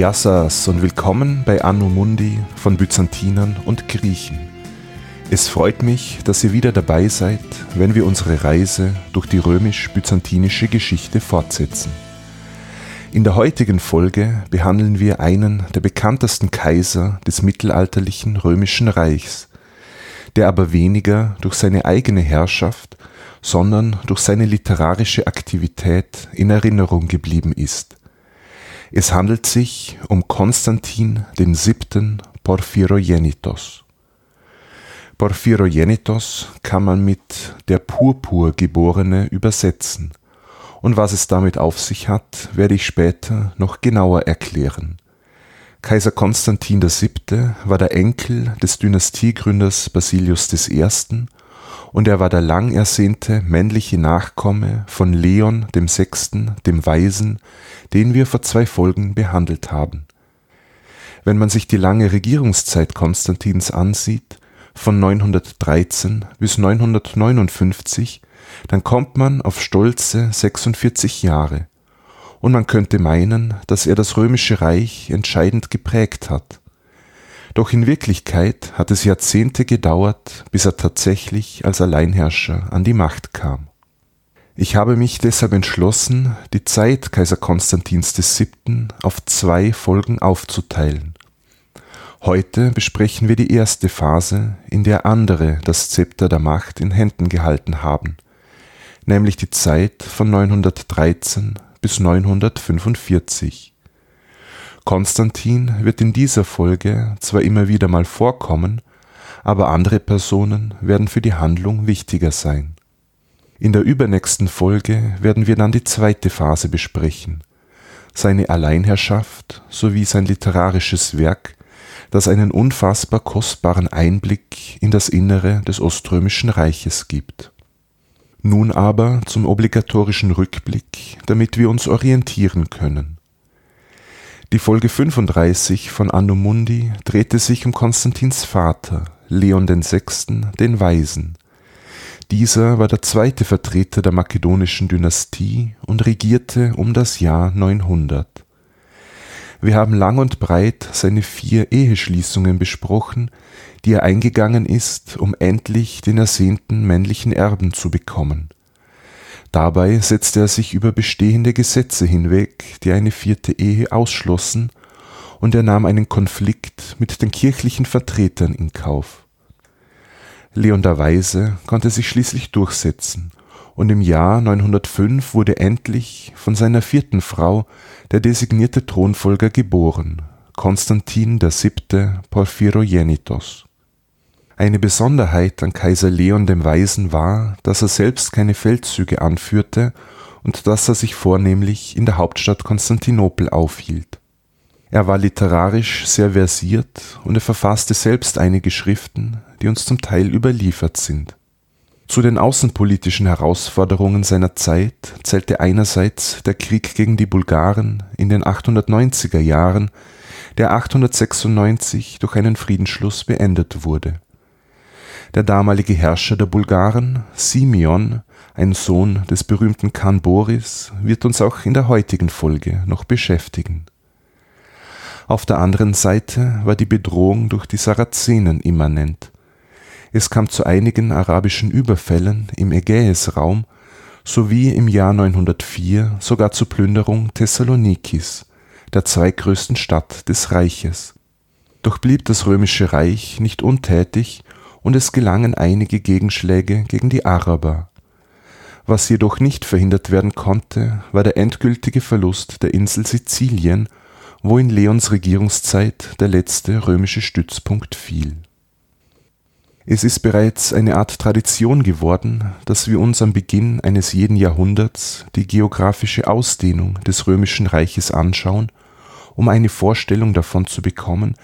Yassas und willkommen bei Anno Mundi von Byzantinern und Griechen. Es freut mich, dass ihr wieder dabei seid, wenn wir unsere Reise durch die römisch-byzantinische Geschichte fortsetzen. In der heutigen Folge behandeln wir einen der bekanntesten Kaiser des mittelalterlichen römischen Reichs, der aber weniger durch seine eigene Herrschaft, sondern durch seine literarische Aktivität in Erinnerung geblieben ist. Es handelt sich um Konstantin den siebten Porphyrogenitos. Porphyrogenitos kann man mit der Purpurgeborene übersetzen, und was es damit auf sich hat, werde ich später noch genauer erklären. Kaiser Konstantin VII. war der Enkel des Dynastiegründers Basilius I. und er war der lang ersehnte männliche Nachkomme von Leon VI., dem Weisen, den wir vor zwei Folgen behandelt haben. Wenn man sich die lange Regierungszeit Konstantins ansieht, von 913 bis 959, dann kommt man auf stolze 46 Jahre, und man könnte meinen, dass er das römische Reich entscheidend geprägt hat. Doch in Wirklichkeit hat es Jahrzehnte gedauert, bis er tatsächlich als Alleinherrscher an die Macht kam. Ich habe mich deshalb entschlossen, die Zeit Kaiser Konstantins VII. auf zwei Folgen aufzuteilen. Heute besprechen wir die erste Phase, in der andere das Zepter der Macht in Händen gehalten haben, nämlich die Zeit von 913 bis 945. Konstantin wird in dieser Folge zwar immer wieder mal vorkommen, aber andere Personen werden für die Handlung wichtiger sein. In der übernächsten Folge werden wir dann die zweite Phase besprechen, seine Alleinherrschaft sowie sein literarisches Werk, das einen unfassbar kostbaren Einblick in das Innere des Oströmischen Reiches gibt. Nun aber zum obligatorischen Rückblick, damit wir uns orientieren können. Die Folge 35 von Anno Mundi drehte sich um Konstantins Vater, Leon VI., den Weisen, dieser war der zweite Vertreter der makedonischen Dynastie und regierte um das Jahr 900. Wir haben lang und breit seine vier Eheschließungen besprochen, die er eingegangen ist, um endlich den ersehnten männlichen Erben zu bekommen. Dabei setzte er sich über bestehende Gesetze hinweg, die eine vierte Ehe ausschlossen, und er nahm einen Konflikt mit den kirchlichen Vertretern in Kauf. Leon der Weise konnte sich schließlich durchsetzen, und im Jahr 905 wurde endlich von seiner vierten Frau der designierte Thronfolger geboren, Konstantin VII. Porphyrogenitos. Eine Besonderheit an Kaiser Leon dem Weisen war, dass er selbst keine Feldzüge anführte und dass er sich vornehmlich in der Hauptstadt Konstantinopel aufhielt. Er war literarisch sehr versiert und er verfasste selbst einige Schriften, die uns zum Teil überliefert sind. Zu den außenpolitischen Herausforderungen seiner Zeit zählte einerseits der Krieg gegen die Bulgaren in den 890er Jahren, der 896 durch einen Friedensschluss beendet wurde. Der damalige Herrscher der Bulgaren, Simeon, ein Sohn des berühmten Khan Boris, wird uns auch in der heutigen Folge noch beschäftigen. Auf der anderen Seite war die Bedrohung durch die Sarazenen immanent. Es kam zu einigen arabischen Überfällen im Ägäisraum sowie im Jahr 904 sogar zur Plünderung Thessalonikis, der zweitgrößten Stadt des Reiches. Doch blieb das römische Reich nicht untätig und es gelangen einige Gegenschläge gegen die Araber. Was jedoch nicht verhindert werden konnte, war der endgültige Verlust der Insel Sizilien wo in Leons Regierungszeit der letzte römische Stützpunkt fiel. Es ist bereits eine Art Tradition geworden, dass wir uns am Beginn eines jeden Jahrhunderts die geografische Ausdehnung des römischen Reiches anschauen, um eine Vorstellung davon zu bekommen,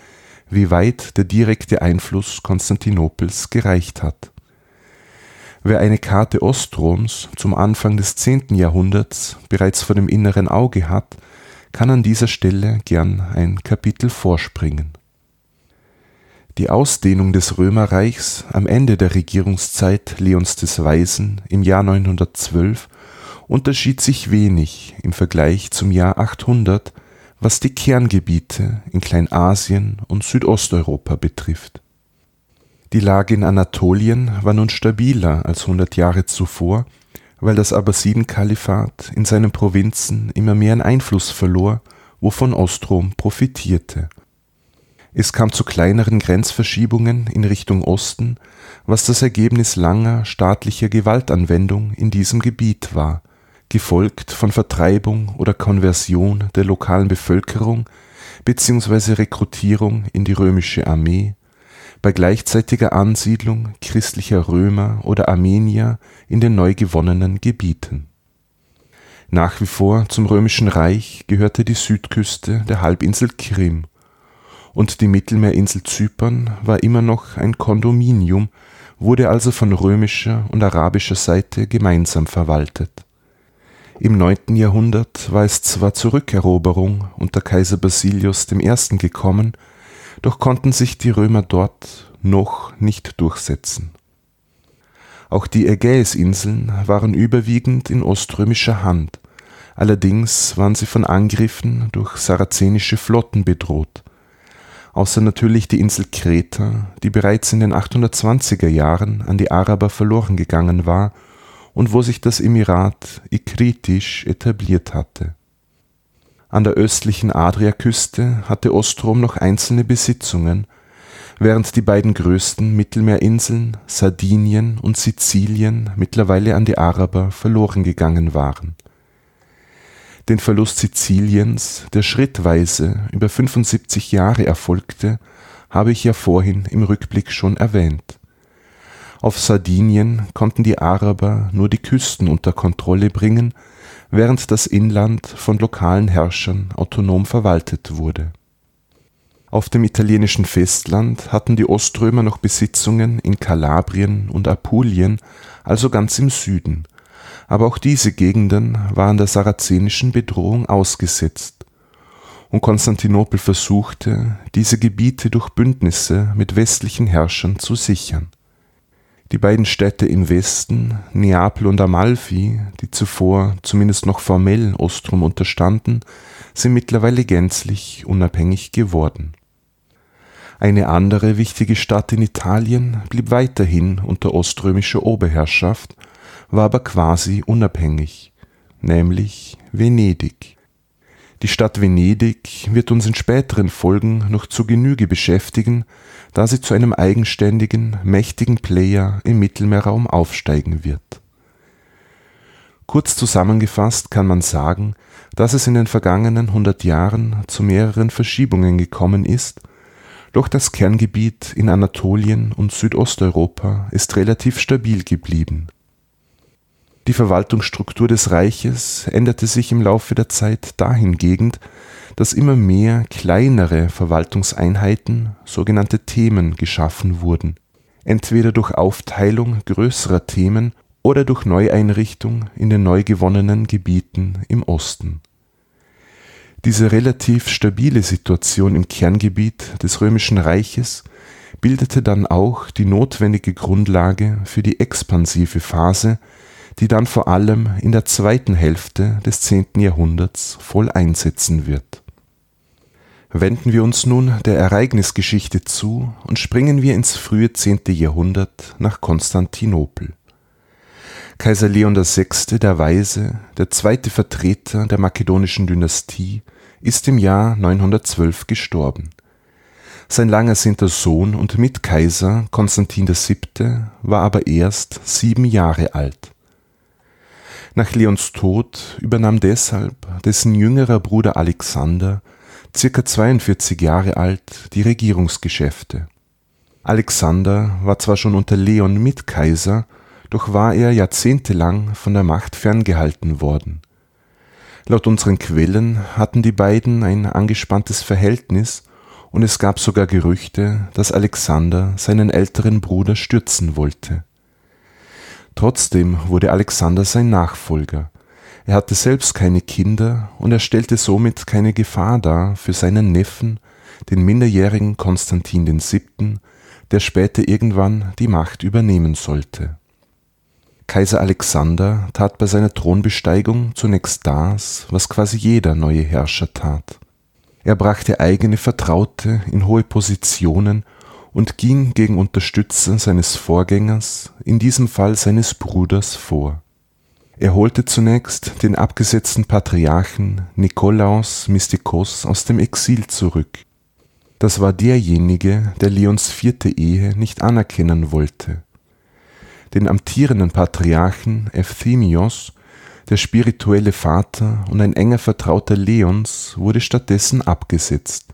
wie weit der direkte Einfluss Konstantinopels gereicht hat. Wer eine Karte Ostroms zum Anfang des 10. Jahrhunderts bereits vor dem inneren Auge hat, kann an dieser Stelle gern ein Kapitel vorspringen. Die Ausdehnung des Römerreichs am Ende der Regierungszeit Leons des Weisen im Jahr 912 unterschied sich wenig im Vergleich zum Jahr 800, was die Kerngebiete in Kleinasien und Südosteuropa betrifft. Die Lage in Anatolien war nun stabiler als hundert Jahre zuvor, weil das Abbasidenkalifat in seinen Provinzen immer mehr an Einfluss verlor, wovon Ostrom profitierte. Es kam zu kleineren Grenzverschiebungen in Richtung Osten, was das Ergebnis langer staatlicher Gewaltanwendung in diesem Gebiet war gefolgt von Vertreibung oder Konversion der lokalen Bevölkerung bzw. Rekrutierung in die römische Armee, bei gleichzeitiger Ansiedlung christlicher Römer oder Armenier in den neu gewonnenen Gebieten. Nach wie vor zum römischen Reich gehörte die Südküste der Halbinsel Krim, und die Mittelmeerinsel Zypern war immer noch ein Kondominium, wurde also von römischer und arabischer Seite gemeinsam verwaltet im 9. Jahrhundert war es zwar zur Rückeroberung unter Kaiser Basilius I. gekommen, doch konnten sich die Römer dort noch nicht durchsetzen. Auch die Ägäisinseln waren überwiegend in oströmischer Hand, allerdings waren sie von Angriffen durch sarazenische Flotten bedroht, außer natürlich die Insel Kreta, die bereits in den 820er Jahren an die Araber verloren gegangen war und wo sich das Emirat Ikritisch etabliert hatte. An der östlichen Adriaküste hatte Ostrom noch einzelne Besitzungen, während die beiden größten Mittelmeerinseln Sardinien und Sizilien mittlerweile an die Araber verloren gegangen waren. Den Verlust Siziliens, der schrittweise über 75 Jahre erfolgte, habe ich ja vorhin im Rückblick schon erwähnt auf Sardinien konnten die Araber nur die Küsten unter Kontrolle bringen, während das Inland von lokalen Herrschern autonom verwaltet wurde. Auf dem italienischen Festland hatten die Oströmer noch Besitzungen in Kalabrien und Apulien, also ganz im Süden, aber auch diese Gegenden waren der sarazenischen Bedrohung ausgesetzt, und Konstantinopel versuchte, diese Gebiete durch Bündnisse mit westlichen Herrschern zu sichern die beiden Städte im Westen, Neapel und Amalfi, die zuvor zumindest noch formell Ostrom unterstanden, sind mittlerweile gänzlich unabhängig geworden. Eine andere wichtige Stadt in Italien blieb weiterhin unter oströmischer Oberherrschaft, war aber quasi unabhängig, nämlich Venedig. Die Stadt Venedig wird uns in späteren Folgen noch zu Genüge beschäftigen, da sie zu einem eigenständigen, mächtigen Player im Mittelmeerraum aufsteigen wird. Kurz zusammengefasst kann man sagen, dass es in den vergangenen hundert Jahren zu mehreren Verschiebungen gekommen ist, doch das Kerngebiet in Anatolien und Südosteuropa ist relativ stabil geblieben. Die Verwaltungsstruktur des Reiches änderte sich im Laufe der Zeit dahingehend, dass immer mehr kleinere Verwaltungseinheiten, sogenannte Themen, geschaffen wurden, entweder durch Aufteilung größerer Themen oder durch Neueinrichtung in den neu gewonnenen Gebieten im Osten. Diese relativ stabile Situation im Kerngebiet des römischen Reiches bildete dann auch die notwendige Grundlage für die expansive Phase, die dann vor allem in der zweiten Hälfte des 10. Jahrhunderts voll einsetzen wird Wenden wir uns nun der Ereignisgeschichte zu und springen wir ins frühe 10. Jahrhundert nach Konstantinopel. Kaiser Leon VI. der Weise, der zweite Vertreter der makedonischen Dynastie, ist im Jahr 912 gestorben. Sein langersehnter Sohn und Mitkaiser Konstantin VII. war aber erst sieben Jahre alt. Nach Leons Tod übernahm deshalb dessen jüngerer Bruder Alexander circa 42 Jahre alt, die Regierungsgeschäfte. Alexander war zwar schon unter Leon Mitkaiser, doch war er jahrzehntelang von der Macht ferngehalten worden. Laut unseren Quellen hatten die beiden ein angespanntes Verhältnis und es gab sogar Gerüchte, dass Alexander seinen älteren Bruder stürzen wollte. Trotzdem wurde Alexander sein Nachfolger, er hatte selbst keine Kinder und er stellte somit keine Gefahr dar für seinen Neffen, den minderjährigen Konstantin VII., der später irgendwann die Macht übernehmen sollte. Kaiser Alexander tat bei seiner Thronbesteigung zunächst das, was quasi jeder neue Herrscher tat. Er brachte eigene Vertraute in hohe Positionen und ging gegen Unterstützer seines Vorgängers, in diesem Fall seines Bruders, vor. Er holte zunächst den abgesetzten Patriarchen Nikolaos Mystikos aus dem Exil zurück. Das war derjenige, der Leons vierte Ehe nicht anerkennen wollte. Den amtierenden Patriarchen Euphemios der spirituelle Vater und ein enger Vertrauter Leons wurde stattdessen abgesetzt.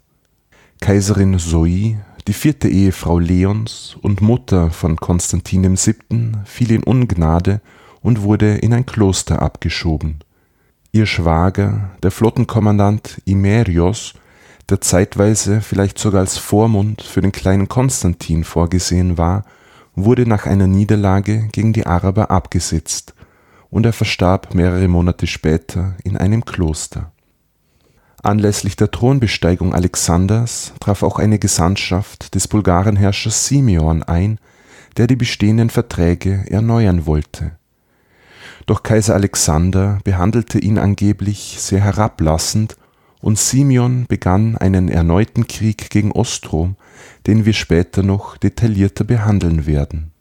Kaiserin Zoe, die vierte Ehefrau Leons und Mutter von Konstantin VII., fiel in Ungnade und wurde in ein Kloster abgeschoben. Ihr Schwager, der Flottenkommandant Imerios, der zeitweise vielleicht sogar als Vormund für den kleinen Konstantin vorgesehen war, wurde nach einer Niederlage gegen die Araber abgesetzt und er verstarb mehrere Monate später in einem Kloster. Anlässlich der Thronbesteigung Alexanders traf auch eine Gesandtschaft des Bulgarenherrschers Simeon ein, der die bestehenden Verträge erneuern wollte. Doch Kaiser Alexander behandelte ihn angeblich sehr herablassend und Simeon begann einen erneuten Krieg gegen Ostrom, den wir später noch detaillierter behandeln werden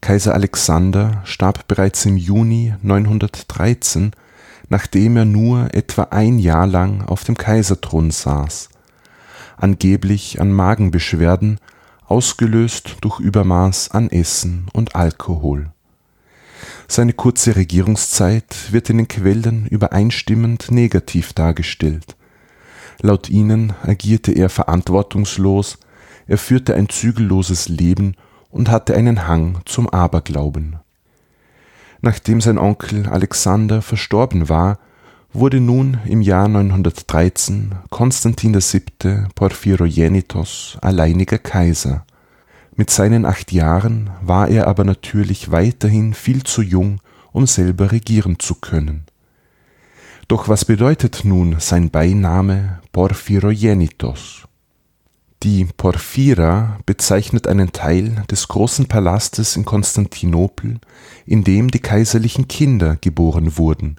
Kaiser Alexander starb bereits im Juni 913, nachdem er nur etwa ein Jahr lang auf dem Kaiserthron saß, angeblich an Magenbeschwerden, ausgelöst durch Übermaß an Essen und Alkohol. Seine kurze Regierungszeit wird in den Quellen übereinstimmend negativ dargestellt. Laut ihnen agierte er verantwortungslos, er führte ein zügelloses Leben und hatte einen Hang zum Aberglauben. Nachdem sein Onkel Alexander verstorben war, wurde nun im Jahr 913 Konstantin VII. Porphyrogenitos alleiniger Kaiser. Mit seinen acht Jahren war er aber natürlich weiterhin viel zu jung, um selber regieren zu können. Doch was bedeutet nun sein Beiname Porphyrogenitos? Die Porphyra bezeichnet einen Teil des großen Palastes in Konstantinopel, in dem die kaiserlichen Kinder geboren wurden.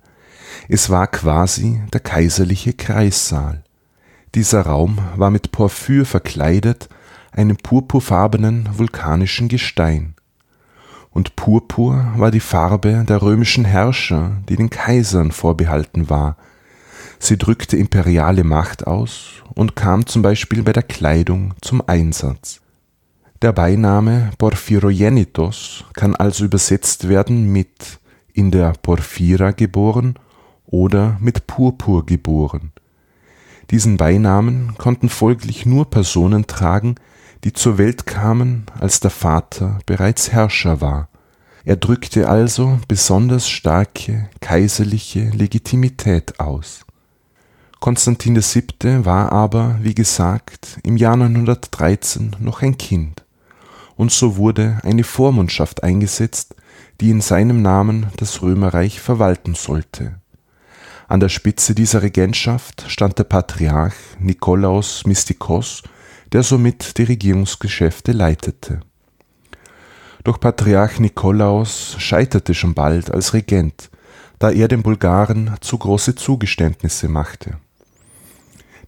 Es war quasi der kaiserliche Kreissaal. Dieser Raum war mit Porphyr verkleidet, einem purpurfarbenen vulkanischen Gestein. Und Purpur war die Farbe der römischen Herrscher, die den Kaisern vorbehalten war – Sie drückte imperiale Macht aus und kam zum Beispiel bei der Kleidung zum Einsatz. Der Beiname Porphyrogenitos kann also übersetzt werden mit in der Porphyra geboren oder mit Purpur geboren. Diesen Beinamen konnten folglich nur Personen tragen, die zur Welt kamen, als der Vater bereits Herrscher war. Er drückte also besonders starke kaiserliche Legitimität aus Konstantin VII. war aber, wie gesagt, im Jahr 913 noch ein Kind, und so wurde eine Vormundschaft eingesetzt, die in seinem Namen das Römerreich verwalten sollte. An der Spitze dieser Regentschaft stand der Patriarch Nikolaos Mystikos, der somit die Regierungsgeschäfte leitete. Doch Patriarch Nikolaos scheiterte schon bald als Regent, da er den Bulgaren zu große Zugeständnisse machte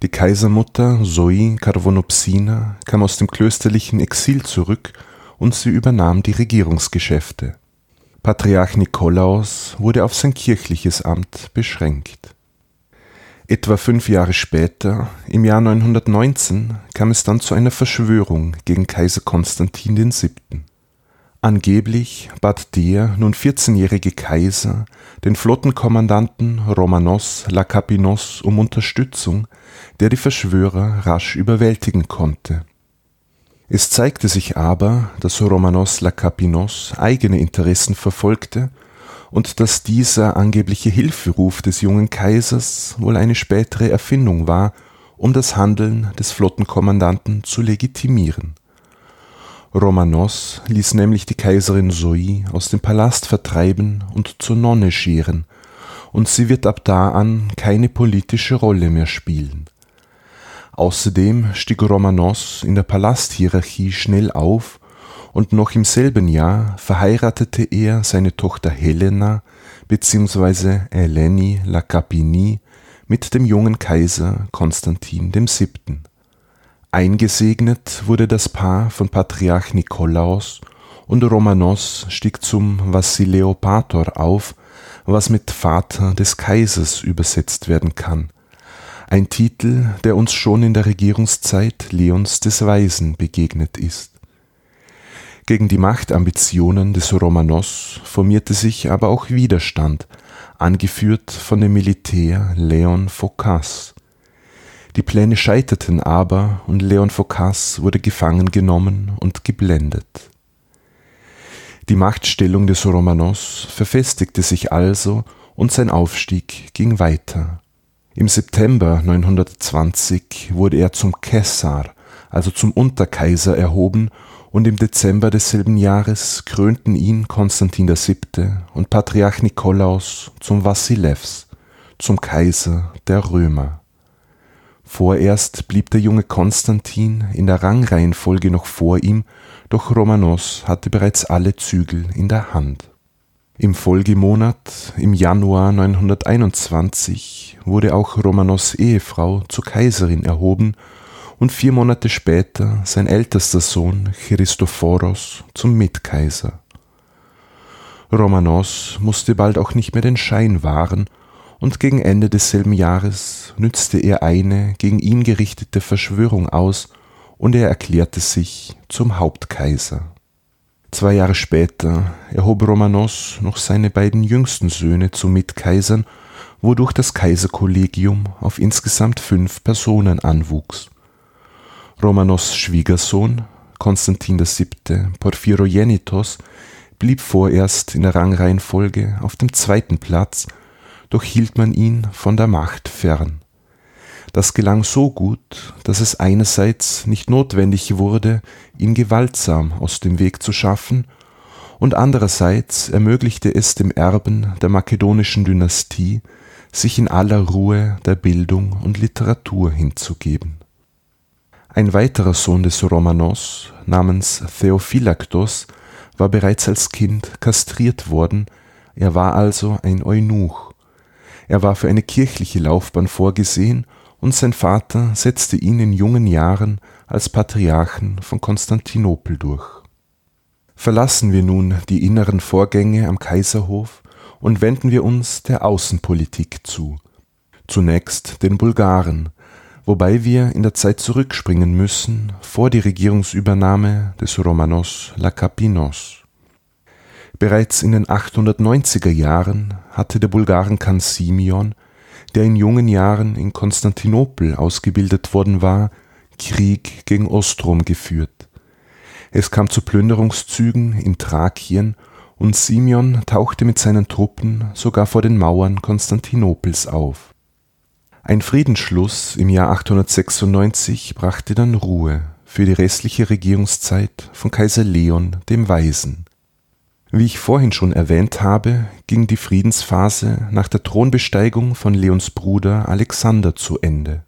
die Kaisermutter Zoe Karvonopsina kam aus dem klösterlichen Exil zurück und sie übernahm die Regierungsgeschäfte. Patriarch Nikolaus wurde auf sein kirchliches Amt beschränkt. Etwa fünf Jahre später, im Jahr 919, kam es dann zu einer Verschwörung gegen Kaiser Konstantin VII. Angeblich bat der nun 14-jährige Kaiser den Flottenkommandanten Romanos Lakapinos um Unterstützung, der die Verschwörer rasch überwältigen konnte. Es zeigte sich aber, dass Romanos Lakapinos eigene Interessen verfolgte und dass dieser angebliche Hilferuf des jungen Kaisers wohl eine spätere Erfindung war, um das Handeln des Flottenkommandanten zu legitimieren Romanos ließ nämlich die Kaiserin Zoe aus dem Palast vertreiben und zur Nonne scheren, und sie wird ab da an keine politische Rolle mehr spielen. Außerdem stieg Romanos in der Palasthierarchie schnell auf und noch im selben Jahr verheiratete er seine Tochter Helena bzw. Eleni Lacapini mit dem jungen Kaiser Konstantin VII. Eingesegnet wurde das Paar von Patriarch Nikolaos und Romanos stieg zum Vassiliopatор auf, was mit Vater des Kaisers übersetzt werden kann, ein Titel, der uns schon in der Regierungszeit Leons des Weisen begegnet ist. Gegen die Machtambitionen des Romanos formierte sich aber auch Widerstand, angeführt von dem Militär Leon Phocas. Die Pläne scheiterten aber und Leon Phocas wurde gefangen genommen und geblendet. Die Machtstellung des Romanos verfestigte sich also und sein Aufstieg ging weiter. Im September 920 wurde er zum Caesar, also zum Unterkaiser erhoben und im Dezember desselben Jahres krönten ihn Konstantin VII. und Patriarch Nikolaus zum Vassilevs, zum Kaiser der Römer. Vorerst blieb der junge Konstantin in der Rangreihenfolge noch vor ihm, doch Romanos hatte bereits alle Zügel in der Hand. Im Folgemonat, im Januar 921, wurde auch Romanos Ehefrau zur Kaiserin erhoben und vier Monate später sein ältester Sohn Christophoros zum Mitkaiser. Romanos musste bald auch nicht mehr den Schein wahren, und gegen Ende desselben Jahres nützte er eine gegen ihn gerichtete Verschwörung aus, und er erklärte sich zum Hauptkaiser. Zwei Jahre später erhob Romanos noch seine beiden jüngsten Söhne zu Mitkaisern, wodurch das Kaiserkollegium auf insgesamt fünf Personen anwuchs. Romanos Schwiegersohn Konstantin VII. Porphyrogenitos blieb vorerst in der Rangreihenfolge auf dem zweiten Platz, doch hielt man ihn von der Macht fern. Das gelang so gut, dass es einerseits nicht notwendig wurde, ihn gewaltsam aus dem Weg zu schaffen, und andererseits ermöglichte es dem Erben der makedonischen Dynastie, sich in aller Ruhe der Bildung und Literatur hinzugeben ein weiterer Sohn des Romanos namens Theophylaktos war bereits als Kind kastriert worden, er war also ein Eunuch. Er war für eine kirchliche Laufbahn vorgesehen und sein Vater setzte ihn in jungen Jahren als Patriarchen von Konstantinopel durch. Verlassen wir nun die inneren Vorgänge am Kaiserhof und wenden wir uns der Außenpolitik zu. Zunächst den Bulgaren, wobei wir in der Zeit zurückspringen müssen vor die Regierungsübernahme des Romanos Lakapinos. Bereits in den 890er Jahren hatte der Bulgarenkhan Simeon, der in jungen Jahren in Konstantinopel ausgebildet worden war, Krieg gegen Ostrom geführt. Es kam zu Plünderungszügen in Thrakien und Simeon tauchte mit seinen Truppen sogar vor den Mauern Konstantinopels auf ein Friedensschluss im Jahr 896 brachte dann Ruhe für die restliche Regierungszeit von Kaiser Leon dem Weisen. Wie ich vorhin schon erwähnt habe, ging die Friedensphase nach der Thronbesteigung von Leons Bruder Alexander zu Ende.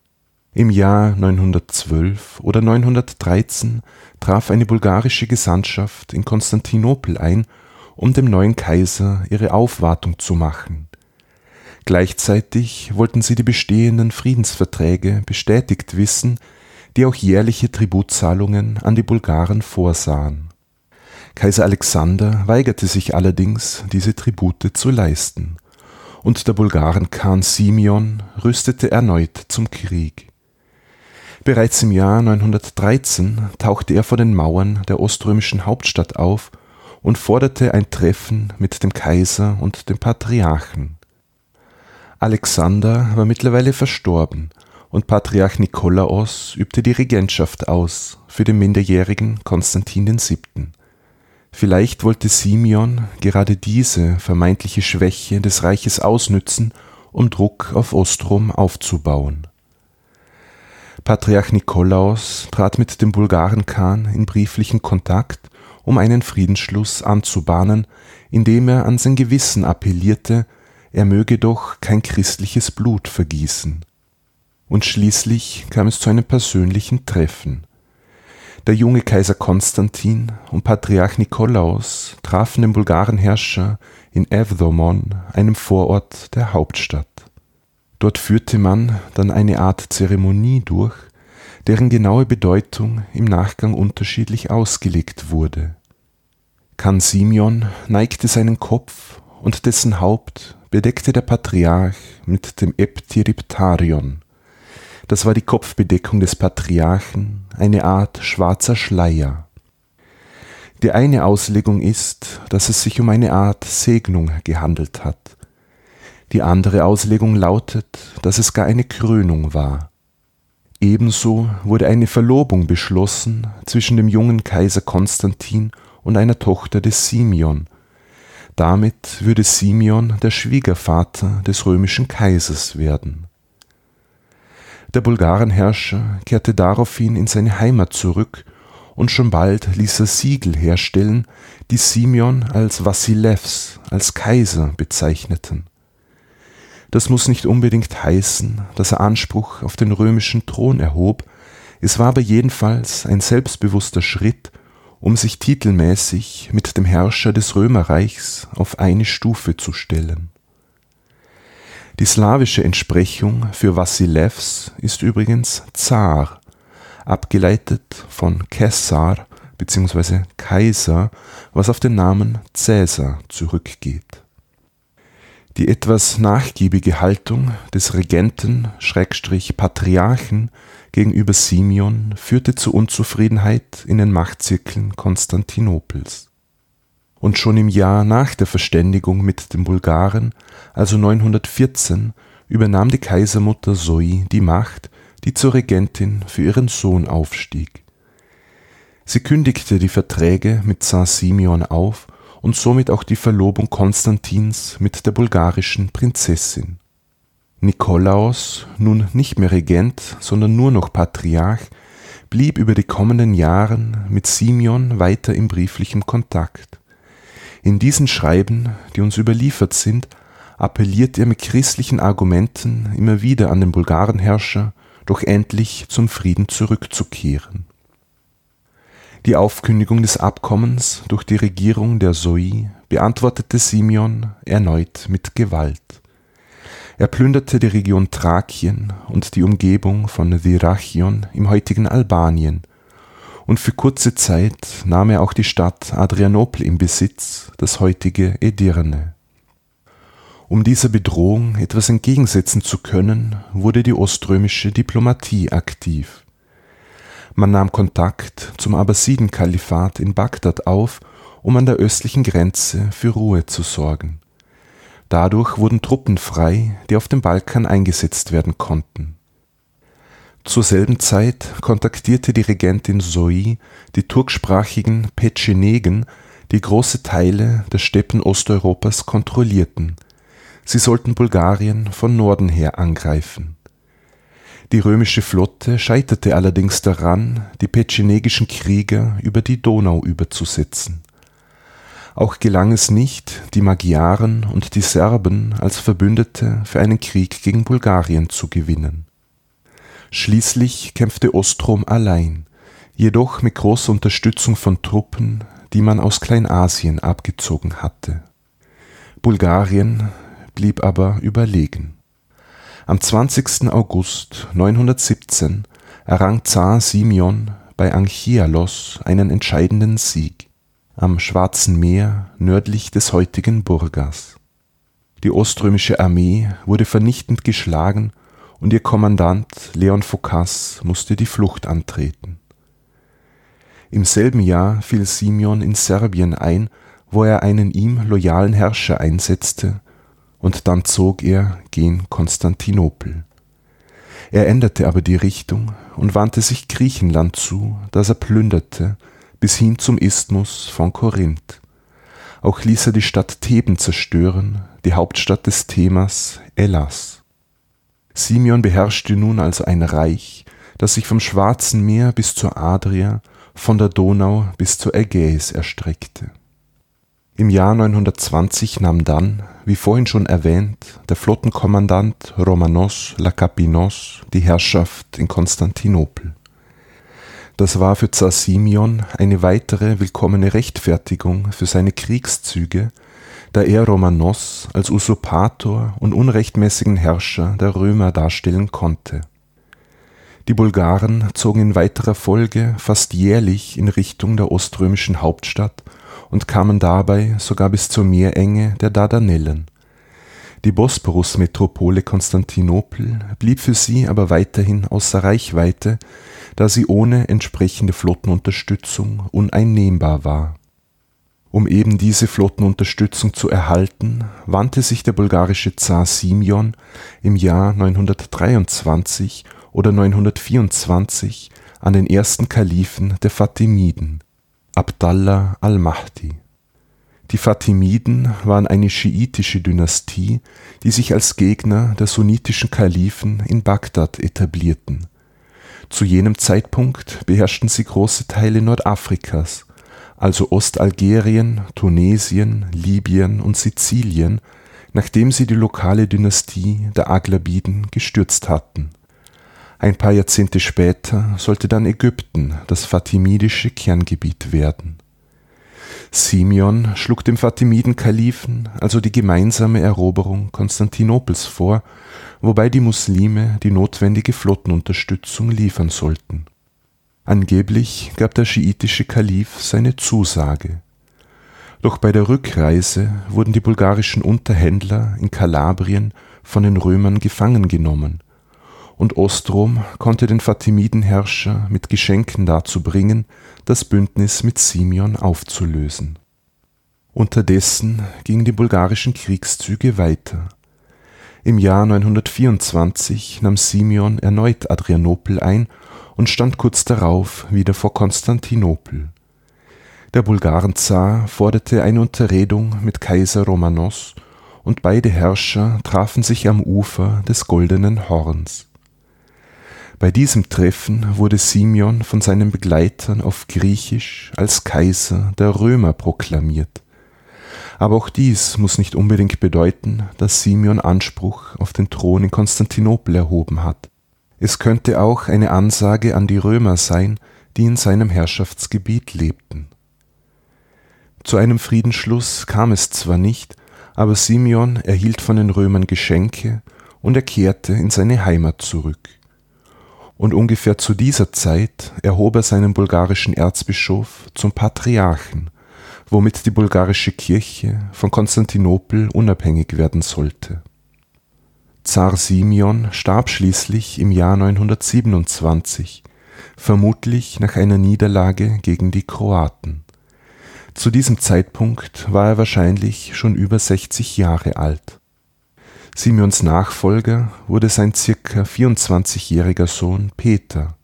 Im Jahr 912 oder 913 traf eine bulgarische Gesandtschaft in Konstantinopel ein, um dem neuen Kaiser ihre Aufwartung zu machen Gleichzeitig wollten sie die bestehenden Friedensverträge bestätigt wissen, die auch jährliche Tributzahlungen an die Bulgaren vorsahen. Kaiser Alexander weigerte sich allerdings, diese Tribute zu leisten, und der Bulgarenkhan Simeon rüstete erneut zum Krieg. Bereits im Jahr 913 tauchte er vor den Mauern der oströmischen Hauptstadt auf und forderte ein Treffen mit dem Kaiser und dem Patriarchen. Alexander war mittlerweile verstorben und Patriarch Nikolaos übte die Regentschaft aus für den minderjährigen Konstantin VII. Vielleicht wollte Simeon gerade diese vermeintliche Schwäche des Reiches ausnützen, um Druck auf Ostrom aufzubauen. Patriarch Nikolaos trat mit dem Bulgarenkhan in brieflichen Kontakt, um einen Friedensschluss anzubahnen, indem er an sein Gewissen appellierte er möge doch kein christliches Blut vergießen. Und schließlich kam es zu einem persönlichen Treffen. Der junge Kaiser Konstantin und Patriarch Nikolaus trafen den Bulgarenherrscher in Evdomon, einem Vorort der Hauptstadt. Dort führte man dann eine Art Zeremonie durch, deren genaue Bedeutung im Nachgang unterschiedlich ausgelegt wurde. Kan Simeon neigte seinen Kopf und dessen Haupt bedeckte der Patriarch mit dem Eptiriptarion. Das war die Kopfbedeckung des Patriarchen, eine Art schwarzer Schleier. Die eine Auslegung ist, dass es sich um eine Art Segnung gehandelt hat. Die andere Auslegung lautet, dass es gar eine Krönung war. Ebenso wurde eine Verlobung beschlossen zwischen dem jungen Kaiser Konstantin und einer Tochter des Simeon. Damit würde Simeon der Schwiegervater des römischen Kaisers werden. Der Bulgarenherrscher kehrte daraufhin in seine Heimat zurück und schon bald ließ er Siegel herstellen, die Simeon als Vassilevs, als Kaiser bezeichneten. Das muss nicht unbedingt heißen, dass er Anspruch auf den römischen Thron erhob, es war aber jedenfalls ein selbstbewusster Schritt, um sich titelmäßig mit dem Herrscher des Römerreichs auf eine Stufe zu stellen. Die slawische Entsprechung für Vassilevs ist übrigens Zar, abgeleitet von Kessar bzw. Kaiser, was auf den Namen Cäsar zurückgeht. Die etwas nachgiebige Haltung des Regenten Schrägstrich Patriarchen gegenüber Simeon führte zu Unzufriedenheit in den Machtzirkeln Konstantinopels. Und schon im Jahr nach der Verständigung mit den Bulgaren, also 914, übernahm die Kaisermutter Zoe die Macht, die zur Regentin für ihren Sohn aufstieg. Sie kündigte die Verträge mit Zar Simeon auf und somit auch die Verlobung Konstantins mit der bulgarischen Prinzessin. Nikolaos, nun nicht mehr Regent, sondern nur noch Patriarch, blieb über die kommenden Jahre mit Simeon weiter im brieflichen Kontakt. In diesen Schreiben, die uns überliefert sind, appelliert er mit christlichen Argumenten immer wieder an den Bulgarenherrscher, doch endlich zum Frieden zurückzukehren die Aufkündigung des Abkommens durch die Regierung der Soi beantwortete Simeon erneut mit Gewalt. Er plünderte die Region Thrakien und die Umgebung von Dyrrhachion im heutigen Albanien, und für kurze Zeit nahm er auch die Stadt Adrianopel in Besitz, das heutige Edirne. Um dieser Bedrohung etwas entgegensetzen zu können, wurde die oströmische Diplomatie aktiv man nahm Kontakt zum Abbasiden-Kalifat in Bagdad auf, um an der östlichen Grenze für Ruhe zu sorgen. Dadurch wurden Truppen frei, die auf dem Balkan eingesetzt werden konnten. Zur selben Zeit kontaktierte die Regentin Zoe die turksprachigen Petschenegen, die große Teile der Steppen Osteuropas kontrollierten. Sie sollten Bulgarien von Norden her angreifen die römische Flotte scheiterte allerdings daran, die petschenegischen Krieger über die Donau überzusetzen. Auch gelang es nicht, die Magyaren und die Serben als Verbündete für einen Krieg gegen Bulgarien zu gewinnen. Schließlich kämpfte Ostrom allein, jedoch mit großer Unterstützung von Truppen, die man aus Kleinasien abgezogen hatte. Bulgarien blieb aber überlegen am 20. August 917 errang Zar Simeon bei Anchialos einen entscheidenden Sieg am Schwarzen Meer nördlich des heutigen Burgas. Die oströmische Armee wurde vernichtend geschlagen und ihr Kommandant Leon Phocas musste die Flucht antreten. Im selben Jahr fiel Simeon in Serbien ein, wo er einen ihm loyalen Herrscher einsetzte und dann zog er gen Konstantinopel. Er änderte aber die Richtung und wandte sich Griechenland zu, das er plünderte, bis hin zum Isthmus von Korinth. Auch ließ er die Stadt Theben zerstören, die Hauptstadt des Themas Elas. Simeon beherrschte nun also ein Reich, das sich vom Schwarzen Meer bis zur Adria, von der Donau bis zur Ägäis erstreckte. Im Jahr 920 nahm dann, wie vorhin schon erwähnt, der Flottenkommandant Romanos Lakapinos die Herrschaft in Konstantinopel. Das war für Zar Simeon eine weitere willkommene Rechtfertigung für seine Kriegszüge, da er Romanos als Usurpator und unrechtmäßigen Herrscher der Römer darstellen konnte. Die Bulgaren zogen in weiterer Folge fast jährlich in Richtung der oströmischen Hauptstadt und kamen dabei sogar bis zur Meerenge der Dardanellen. Die Bosporus-Metropole Konstantinopel blieb für sie aber weiterhin außer Reichweite, da sie ohne entsprechende Flottenunterstützung uneinnehmbar war. Um eben diese Flottenunterstützung zu erhalten, wandte sich der bulgarische Zar Simeon im Jahr 923 oder 924 an den ersten Kalifen der Fatimiden, Abdallah al-Mahdi. Die Fatimiden waren eine schiitische Dynastie, die sich als Gegner der sunnitischen Kalifen in Bagdad etablierten. Zu jenem Zeitpunkt beherrschten sie große Teile Nordafrikas, also Ostalgerien, Tunesien, Libyen und Sizilien, nachdem sie die lokale Dynastie der Aglabiden gestürzt hatten. Ein paar Jahrzehnte später sollte dann Ägypten das fatimidische Kerngebiet werden. Simeon schlug dem Fatimiden-Kalifen also die gemeinsame Eroberung Konstantinopels vor, wobei die Muslime die notwendige Flottenunterstützung liefern sollten. Angeblich gab der schiitische Kalif seine Zusage. Doch bei der Rückreise wurden die bulgarischen Unterhändler in Kalabrien von den Römern gefangen genommen und Ostrom konnte den Fatimidenherrscher mit Geschenken dazu bringen, das Bündnis mit Simeon aufzulösen. Unterdessen gingen die bulgarischen Kriegszüge weiter. Im Jahr 924 nahm Simeon erneut Adrianopel ein und stand kurz darauf wieder vor Konstantinopel. Der Bulgarenzar forderte eine Unterredung mit Kaiser Romanos und beide Herrscher trafen sich am Ufer des Goldenen Horns. Bei diesem Treffen wurde Simeon von seinen Begleitern auf Griechisch als Kaiser der Römer proklamiert. Aber auch dies muss nicht unbedingt bedeuten, dass Simeon Anspruch auf den Thron in Konstantinopel erhoben hat. Es könnte auch eine Ansage an die Römer sein, die in seinem Herrschaftsgebiet lebten. Zu einem Friedensschluss kam es zwar nicht, aber Simeon erhielt von den Römern Geschenke und er kehrte in seine Heimat zurück und ungefähr zu dieser Zeit erhob er seinen bulgarischen Erzbischof zum Patriarchen, womit die bulgarische Kirche von Konstantinopel unabhängig werden sollte. Zar Simeon starb schließlich im Jahr 927, vermutlich nach einer Niederlage gegen die Kroaten. Zu diesem Zeitpunkt war er wahrscheinlich schon über 60 Jahre alt Simeons Nachfolger wurde sein circa 24-jähriger Sohn Peter.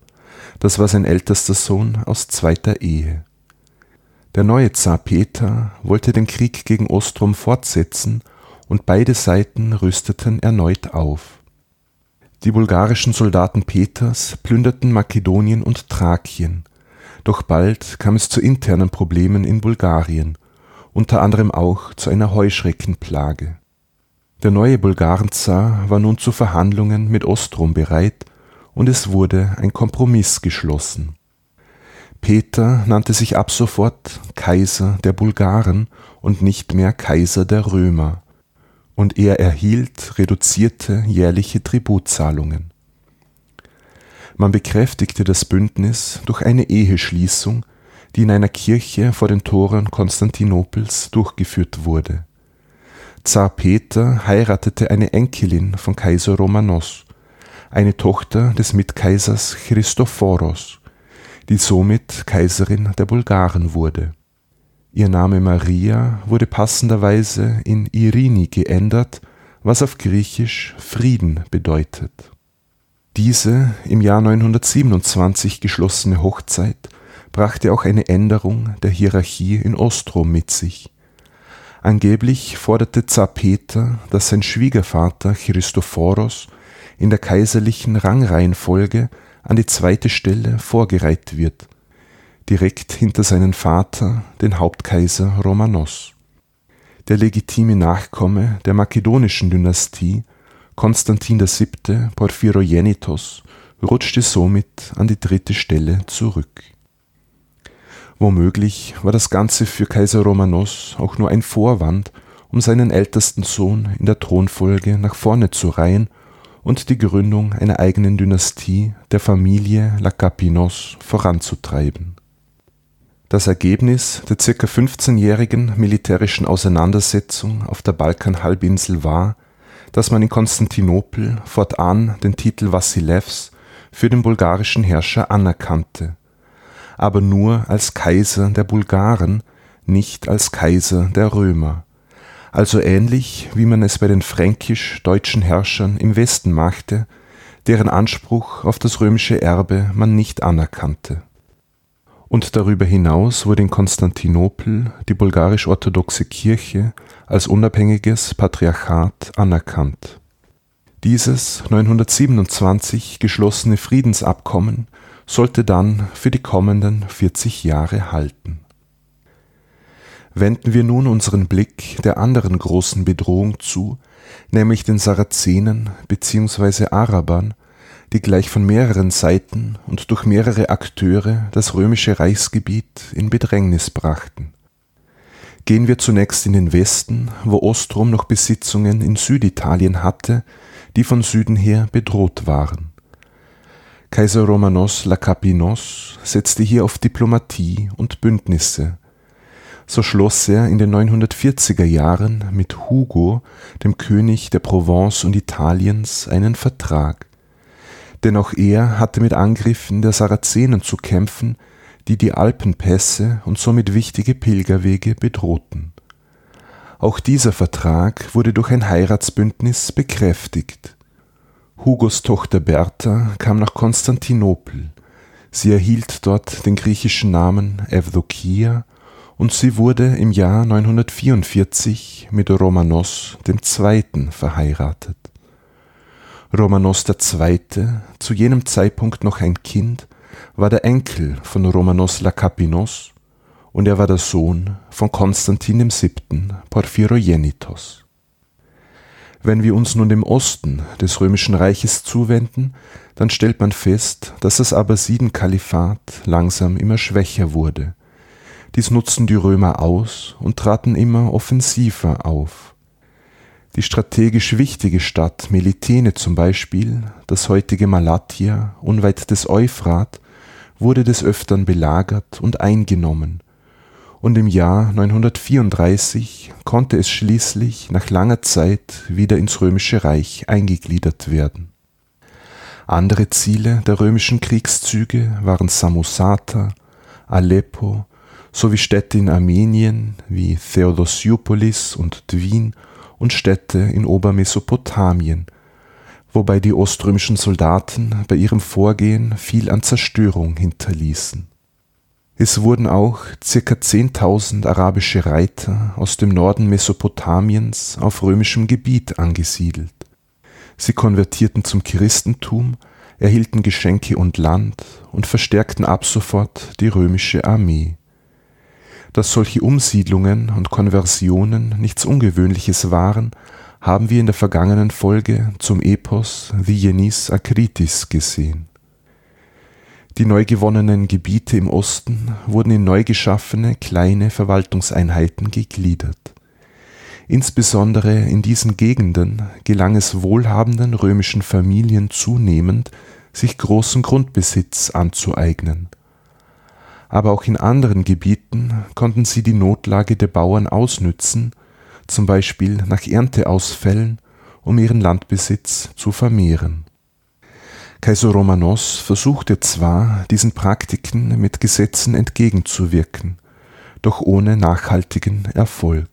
Das war sein ältester Sohn aus zweiter Ehe. Der neue Zar Peter wollte den Krieg gegen Ostrom fortsetzen und beide Seiten rüsteten erneut auf. Die bulgarischen Soldaten Peters plünderten Makedonien und Thrakien, doch bald kam es zu internen Problemen in Bulgarien, unter anderem auch zu einer Heuschreckenplage der neue Bulgarenzar war nun zu Verhandlungen mit Ostrom bereit und es wurde ein Kompromiss geschlossen. Peter nannte sich ab sofort Kaiser der Bulgaren und nicht mehr Kaiser der Römer, und er erhielt reduzierte jährliche Tributzahlungen. Man bekräftigte das Bündnis durch eine Eheschließung, die in einer Kirche vor den Toren Konstantinopels durchgeführt wurde Zar Peter heiratete eine Enkelin von Kaiser Romanos, eine Tochter des Mitkaisers Christophoros, die somit Kaiserin der Bulgaren wurde. Ihr Name Maria wurde passenderweise in Irini geändert, was auf Griechisch Frieden bedeutet. Diese im Jahr 927 geschlossene Hochzeit brachte auch eine Änderung der Hierarchie in Ostrom mit sich Angeblich forderte Zar Peter, dass sein Schwiegervater Christophoros in der kaiserlichen Rangreihenfolge an die zweite Stelle vorgereiht wird, direkt hinter seinen Vater, den Hauptkaiser Romanos. Der legitime Nachkomme der makedonischen Dynastie, Konstantin VII. Porphyrogenitos, rutschte somit an die dritte Stelle zurück Womöglich war das Ganze für Kaiser Romanos auch nur ein Vorwand, um seinen ältesten Sohn in der Thronfolge nach vorne zu reihen und die Gründung einer eigenen Dynastie der Familie Lakapinos voranzutreiben. Das Ergebnis der ca. 15-jährigen militärischen Auseinandersetzung auf der Balkanhalbinsel war, dass man in Konstantinopel fortan den Titel Wassilews für den bulgarischen Herrscher anerkannte, aber nur als Kaiser der Bulgaren, nicht als Kaiser der Römer also ähnlich wie man es bei den fränkisch-deutschen Herrschern im Westen machte, deren Anspruch auf das römische Erbe man nicht anerkannte. Und darüber hinaus wurde in Konstantinopel die bulgarisch-orthodoxe Kirche als unabhängiges Patriarchat anerkannt. Dieses 927 geschlossene Friedensabkommen sollte dann für die kommenden 40 Jahre halten Wenden wir nun unseren Blick der anderen großen Bedrohung zu, nämlich den Sarazenen bzw. Arabern, die gleich von mehreren Seiten und durch mehrere Akteure das römische Reichsgebiet in Bedrängnis brachten. Gehen wir zunächst in den Westen, wo Ostrom noch Besitzungen in Süditalien hatte, die von Süden her bedroht waren. Kaiser Romanos Lakapinos setzte hier auf Diplomatie und Bündnisse, so schloss er in den 940er Jahren mit Hugo, dem König der Provence und Italiens, einen Vertrag. Denn auch er hatte mit Angriffen der Sarazenen zu kämpfen, die die Alpenpässe und somit wichtige Pilgerwege bedrohten. Auch dieser Vertrag wurde durch ein Heiratsbündnis bekräftigt. Hugos Tochter Bertha kam nach Konstantinopel. Sie erhielt dort den griechischen Namen Evdokia und sie wurde im Jahr 944 mit Romanos II. verheiratet. Romanos II., zu jenem Zeitpunkt noch ein Kind, war der Enkel von Romanos Lakapinos und er war der Sohn von Konstantin VII. Porphyrogenitos. Wenn wir uns nun dem Osten des römischen Reiches zuwenden, dann stellt man fest, dass das Abbasiden-Kalifat langsam immer schwächer wurde dies nutzten die Römer aus und traten immer offensiver auf. Die strategisch wichtige Stadt Melitene zum Beispiel, das heutige Malatya unweit des Euphrat, wurde des Öftern belagert und eingenommen, und im Jahr 934 konnte es schließlich nach langer Zeit wieder ins römische Reich eingegliedert werden. Andere Ziele der römischen Kriegszüge waren Samosata, Aleppo, sowie Städte in Armenien wie Theodosiopolis und Dwin und Städte in Obermesopotamien, wobei die oströmischen Soldaten bei ihrem Vorgehen viel an Zerstörung hinterließen. Es wurden auch ca. 10.000 arabische Reiter aus dem Norden Mesopotamiens auf römischem Gebiet angesiedelt. Sie konvertierten zum Christentum, erhielten Geschenke und Land und verstärkten ab sofort die römische Armee dass solche Umsiedlungen und Konversionen nichts Ungewöhnliches waren, haben wir in der vergangenen Folge zum Epos The Yenis Akritis gesehen. Die neu gewonnenen Gebiete im Osten wurden in neu geschaffene kleine Verwaltungseinheiten gegliedert. Insbesondere in diesen Gegenden gelang es wohlhabenden römischen Familien zunehmend, sich großen Grundbesitz anzueignen – aber auch in anderen Gebieten konnten sie die Notlage der Bauern ausnützen, zum Beispiel nach Ernteausfällen, um ihren Landbesitz zu vermehren. Kaiser Romanos versuchte zwar, diesen Praktiken mit Gesetzen entgegenzuwirken, doch ohne nachhaltigen Erfolg.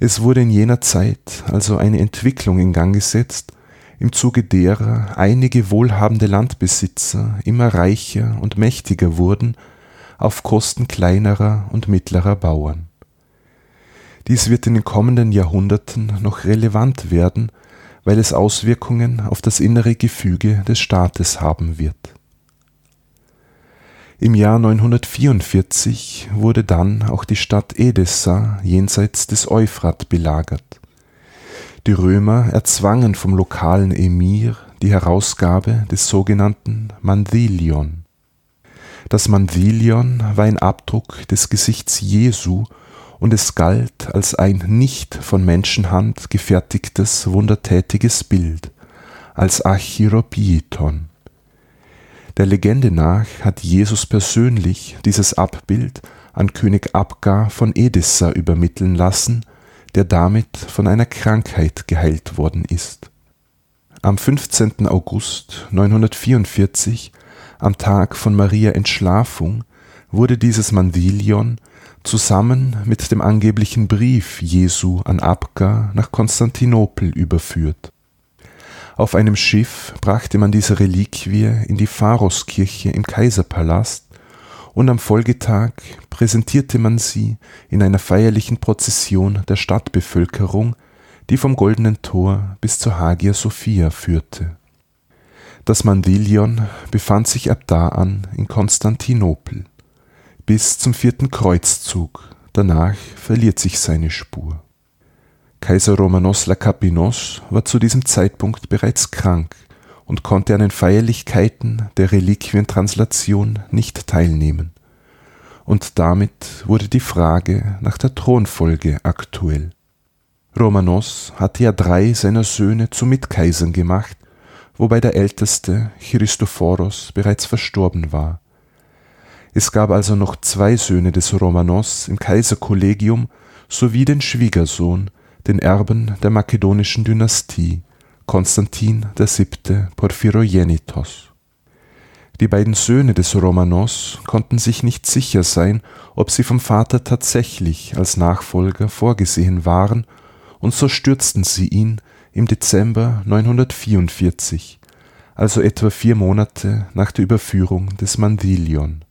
Es wurde in jener Zeit also eine Entwicklung in Gang gesetzt, im Zuge derer einige wohlhabende Landbesitzer immer reicher und mächtiger wurden auf Kosten kleinerer und mittlerer Bauern. Dies wird in den kommenden Jahrhunderten noch relevant werden, weil es Auswirkungen auf das innere Gefüge des Staates haben wird. Im Jahr 944 wurde dann auch die Stadt Edessa jenseits des Euphrat belagert. Die Römer erzwangen vom lokalen Emir die Herausgabe des sogenannten Mandilion. Das Mandilion war ein Abdruck des Gesichts Jesu und es galt als ein nicht von Menschenhand gefertigtes wundertätiges Bild, als Archiropieton. Der Legende nach hat Jesus persönlich dieses Abbild an König Abgar von Edessa übermitteln lassen, der damit von einer Krankheit geheilt worden ist. Am 15. August 944, am Tag von Maria Entschlafung, wurde dieses Mandilion zusammen mit dem angeblichen Brief Jesu an Abgar nach Konstantinopel überführt. Auf einem Schiff brachte man diese Reliquie in die Pharoskirche im Kaiserpalast und am Folgetag präsentierte man sie in einer feierlichen Prozession der Stadtbevölkerung, die vom Goldenen Tor bis zur Hagia Sophia führte. Das Mandilion befand sich ab da an in Konstantinopel bis zum vierten Kreuzzug. Danach verliert sich seine Spur. Kaiser Romanos Lakapinos war zu diesem Zeitpunkt bereits krank und konnte an den Feierlichkeiten der Reliquientranslation nicht teilnehmen. Und damit wurde die Frage nach der Thronfolge aktuell. Romanos hatte ja drei seiner Söhne zu Mitkaisern gemacht, wobei der älteste, Christophoros, bereits verstorben war. Es gab also noch zwei Söhne des Romanos im Kaiserkollegium sowie den Schwiegersohn, den Erben der makedonischen Dynastie, Konstantin VII. Porphyrogenitos. Die beiden Söhne des Romanos konnten sich nicht sicher sein, ob sie vom Vater tatsächlich als Nachfolger vorgesehen waren, und so stürzten sie ihn im Dezember 944, also etwa vier Monate nach der Überführung des Mandilion.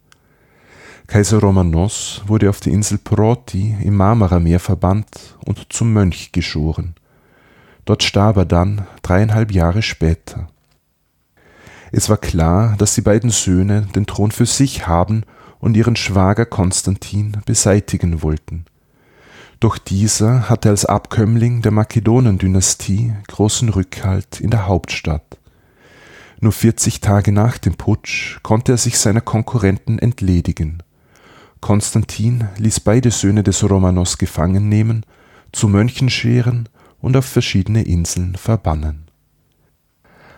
Kaiser Romanos wurde auf die Insel Proti im Marmarameer verbannt und zum Mönch geschoren. Dort starb er dann dreieinhalb Jahre später. Es war klar, dass die beiden Söhne den Thron für sich haben und ihren Schwager Konstantin beseitigen wollten. Doch dieser hatte als Abkömmling der Makedonendynastie großen Rückhalt in der Hauptstadt. Nur 40 Tage nach dem Putsch konnte er sich seiner Konkurrenten entledigen. Konstantin ließ beide Söhne des Romanos gefangen nehmen, zu Mönchen scheren und auf verschiedene Inseln verbannen.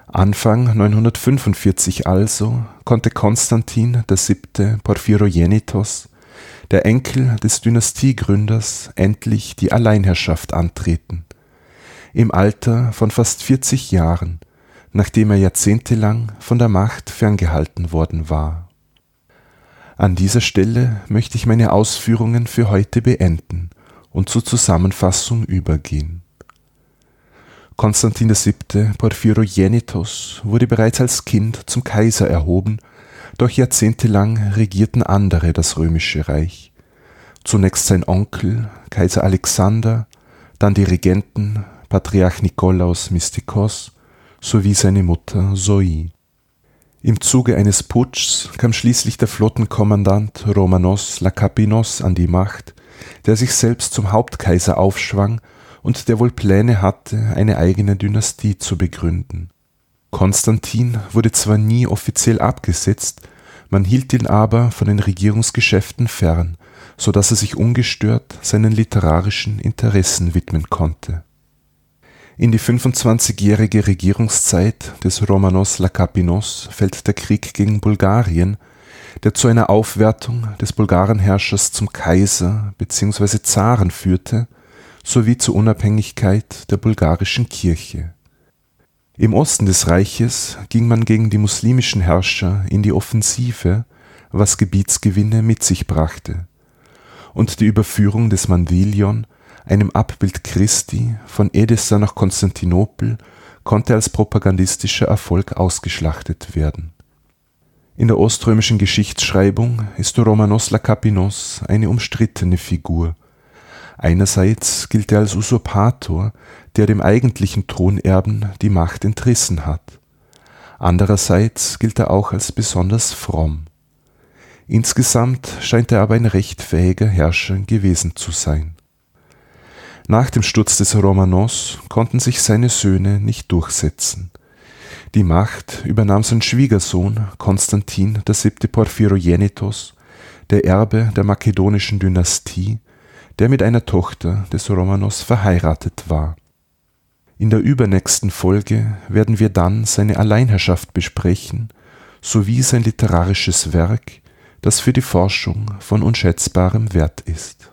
Anfang 945 also konnte Konstantin VII. Porphyrogenitos, der Enkel des Dynastiegründers, endlich die Alleinherrschaft antreten. Im Alter von fast 40 Jahren, nachdem er jahrzehntelang von der Macht ferngehalten worden war. An dieser Stelle möchte ich meine Ausführungen für heute beenden und zur Zusammenfassung übergehen. Konstantin VII. Porphyrogenitos wurde bereits als Kind zum Kaiser erhoben, doch jahrzehntelang regierten andere das römische Reich. Zunächst sein Onkel, Kaiser Alexander, dann die Regenten, Patriarch Nikolaus Mystikos sowie seine Mutter Zoe. Im Zuge eines Putschs kam schließlich der Flottenkommandant Romanos Lakapinos an die Macht, der sich selbst zum Hauptkaiser aufschwang und der wohl Pläne hatte, eine eigene Dynastie zu begründen. Konstantin wurde zwar nie offiziell abgesetzt, man hielt ihn aber von den Regierungsgeschäften fern, so dass er sich ungestört seinen literarischen Interessen widmen konnte in die 25-jährige Regierungszeit des Romanos Lakapinos fällt der Krieg gegen Bulgarien, der zu einer Aufwertung des Bulgarenherrschers zum Kaiser bzw. Zaren führte, sowie zur Unabhängigkeit der bulgarischen Kirche. Im Osten des Reiches ging man gegen die muslimischen Herrscher in die Offensive, was Gebietsgewinne mit sich brachte, und die Überführung des Mandilion einem Abbild Christi, von Edessa nach Konstantinopel, konnte als propagandistischer Erfolg ausgeschlachtet werden. In der oströmischen Geschichtsschreibung ist Romanos Lakapinos eine umstrittene Figur. Einerseits gilt er als Usurpator, der dem eigentlichen Thronerben die Macht entrissen hat. Andererseits gilt er auch als besonders fromm. Insgesamt scheint er aber ein recht fähiger Herrscher gewesen zu sein. Nach dem Sturz des Romanos konnten sich seine Söhne nicht durchsetzen. Die Macht übernahm sein Schwiegersohn Konstantin VII. Porphyrogenitos, der Erbe der makedonischen Dynastie, der mit einer Tochter des Romanos verheiratet war. In der übernächsten Folge werden wir dann seine Alleinherrschaft besprechen, sowie sein literarisches Werk, das für die Forschung von unschätzbarem Wert ist.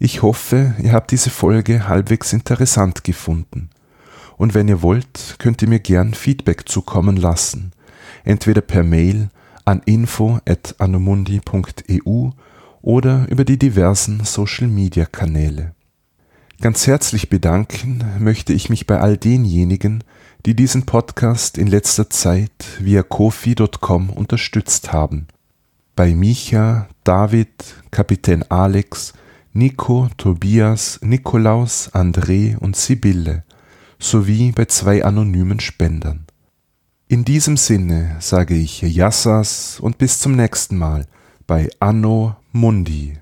Ich hoffe, ihr habt diese Folge halbwegs interessant gefunden. Und wenn ihr wollt, könnt ihr mir gern Feedback zukommen lassen, entweder per Mail an info@anomundi.eu oder über die diversen Social Media Kanäle. Ganz herzlich bedanken möchte ich mich bei all denjenigen, die diesen Podcast in letzter Zeit via kofi.com unterstützt haben. Bei Micha, David, Kapitän Alex, Nico, Tobias, Nikolaus, André und Sibylle sowie bei zwei anonymen Spendern. In diesem Sinne sage ich Yassas und bis zum nächsten Mal bei Anno Mundi.